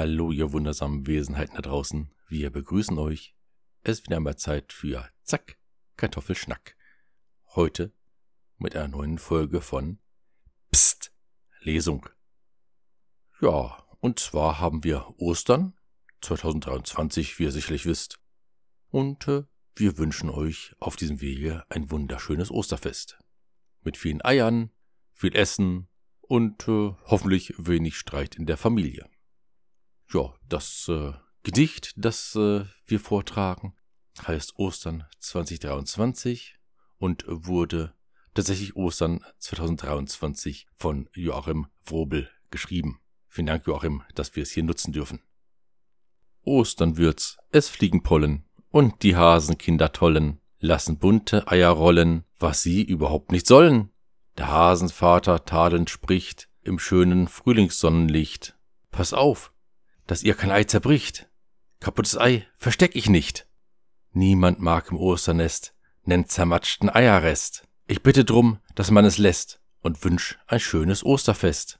Hallo, ihr wundersamen Wesenheiten da draußen. Wir begrüßen euch. Es ist wieder einmal Zeit für Zack, Kartoffelschnack. Heute mit einer neuen Folge von Psst, Lesung. Ja, und zwar haben wir Ostern 2023, wie ihr sicherlich wisst. Und äh, wir wünschen euch auf diesem Wege ein wunderschönes Osterfest. Mit vielen Eiern, viel Essen und äh, hoffentlich wenig Streit in der Familie ja, das äh, Gedicht, das äh, wir vortragen, heißt Ostern 2023 und wurde tatsächlich Ostern 2023 von Joachim Wrobel geschrieben. Vielen Dank, Joachim, dass wir es hier nutzen dürfen. Ostern wird's, es fliegen Pollen und die Hasenkinder tollen, lassen bunte Eier rollen, was sie überhaupt nicht sollen. Der Hasenvater tadelnd spricht im schönen Frühlingssonnenlicht. Pass auf, dass ihr kein Ei zerbricht. Kaputtes Ei versteck ich nicht. Niemand mag im Osternest nen zermatschten Eierrest. Ich bitte drum, dass man es lässt und wünsch ein schönes Osterfest.